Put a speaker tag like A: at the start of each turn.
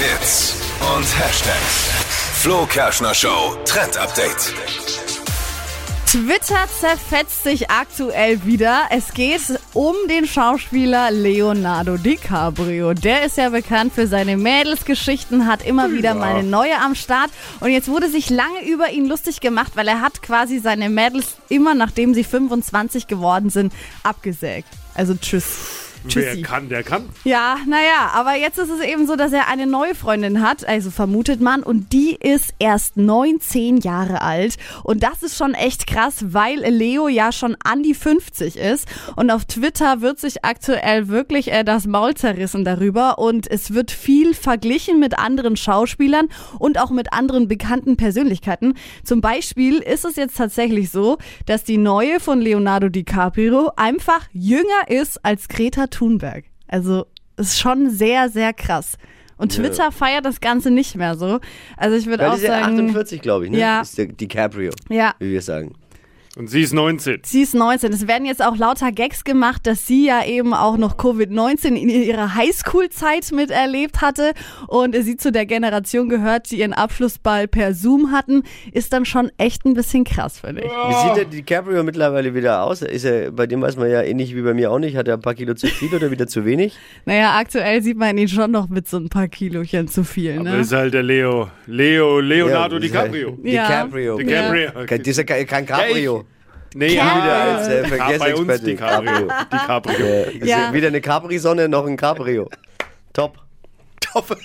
A: Hits und Hashtags. Flo Kerschner Show Trend Update.
B: Twitter zerfetzt sich aktuell wieder. Es geht um den Schauspieler Leonardo DiCaprio. Der ist ja bekannt für seine Mädelsgeschichten, hat immer wieder mal eine neue am Start. Und jetzt wurde sich lange über ihn lustig gemacht, weil er hat quasi seine Mädels immer, nachdem sie 25 geworden sind, abgesägt. Also tschüss. Tschüssi.
C: Wer kann, der kann.
B: Ja, naja, aber jetzt ist es eben so, dass er eine neue Freundin hat, also vermutet man, und die ist erst 19 Jahre alt. Und das ist schon echt krass, weil Leo ja schon an die 50 ist. Und auf Twitter wird sich aktuell wirklich äh, das Maul zerrissen darüber. Und es wird viel verglichen mit anderen Schauspielern und auch mit anderen bekannten Persönlichkeiten. Zum Beispiel ist es jetzt tatsächlich so, dass die neue von Leonardo DiCaprio einfach jünger ist als Greta Thunberg. Also ist schon sehr, sehr krass. Und Twitter feiert das Ganze nicht mehr so. Also ich würde auch
D: ja
B: sagen.
D: 48, glaube ich, ne?
B: Ja.
D: Ist der DiCaprio,
B: Ja,
D: wie wir sagen.
C: Und sie ist 19.
B: sie ist 19. Es werden jetzt auch lauter Gags gemacht, dass sie ja eben auch noch Covid-19 in ihrer Highschool-Zeit miterlebt hatte und sie zu der Generation gehört, die ihren Abschlussball per Zoom hatten. Ist dann schon echt ein bisschen krass, finde ich.
D: Wie sieht der DiCaprio mittlerweile wieder aus? Ist er, bei dem weiß man ja ähnlich wie bei mir auch nicht. Hat er ein paar Kilo zu viel oder wieder zu wenig?
B: Naja, aktuell sieht man ihn schon noch mit so ein paar Kilochen zu viel,
C: Aber
B: ne?
C: ist halt der Leo. Leo, Leonardo
D: Ja, ist halt
C: DiCaprio.
B: Ja.
D: DiCaprio.
C: DiCaprio.
D: Kein, dieser, kein Cabrio.
C: Nee,
B: Cap-
D: Wieder als äh,
C: Ja, bei uns
D: Verkehrsexperte.
C: DiCaprio. DiCaprio.
D: Äh, ist
B: Ja.
D: Weder eine Capri-Sonne noch ein Cabrio. Top.
C: Top.